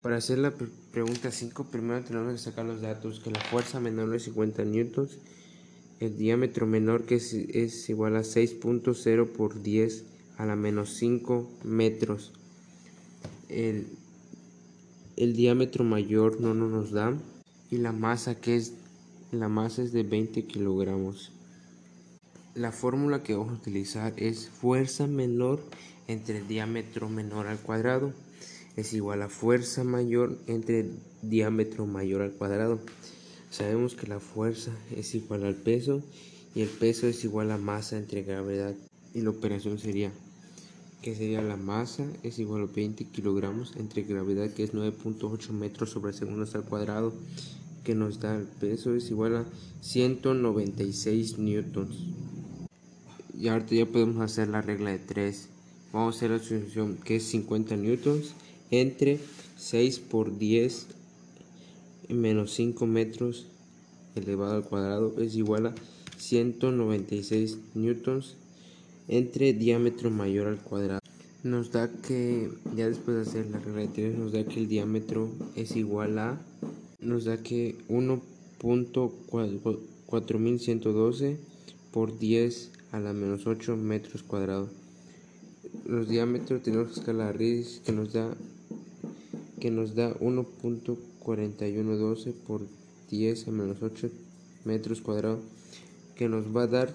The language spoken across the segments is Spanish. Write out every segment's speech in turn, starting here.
Para hacer la pregunta 5, primero tenemos que sacar los datos, que la fuerza menor es 50 newtons, el diámetro menor que es, igual a 6.0 por 10 a la menos 5 metros. El, el diámetro mayor no, no nos da y la masa que es la masa es de 20 kilogramos. La fórmula que vamos a utilizar es fuerza menor entre diámetro menor al cuadrado es igual a fuerza mayor entre diámetro mayor al cuadrado. Sabemos que la fuerza es igual al peso y el peso es igual a masa entre gravedad. Y la operación sería que sería la masa es igual a 20 kilogramos entre gravedad que es 9.8 metros sobre segundos al cuadrado que nos da el peso es igual a 196 newtons. Y ahorita ya podemos hacer la regla de 3. Vamos a hacer la que es 50 newtons entre 6 por 10 menos 5 metros elevado al cuadrado es igual a 196 newtons entre diámetro mayor al cuadrado. Nos da que, ya después de hacer la regla de 3, nos da que el diámetro es igual a, nos da que 1.4112 por 10 a la menos 8 metros cuadrados. Los diámetros tenemos que escalar que nos da que nos da 1.4112 por 10 a menos 8 metros cuadrados que nos va a dar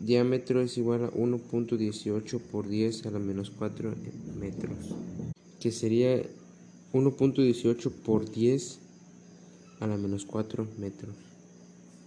diámetro es igual a 1.18 por 10 a la menos 4 metros que sería 1.18 por 10 a la menos 4 metros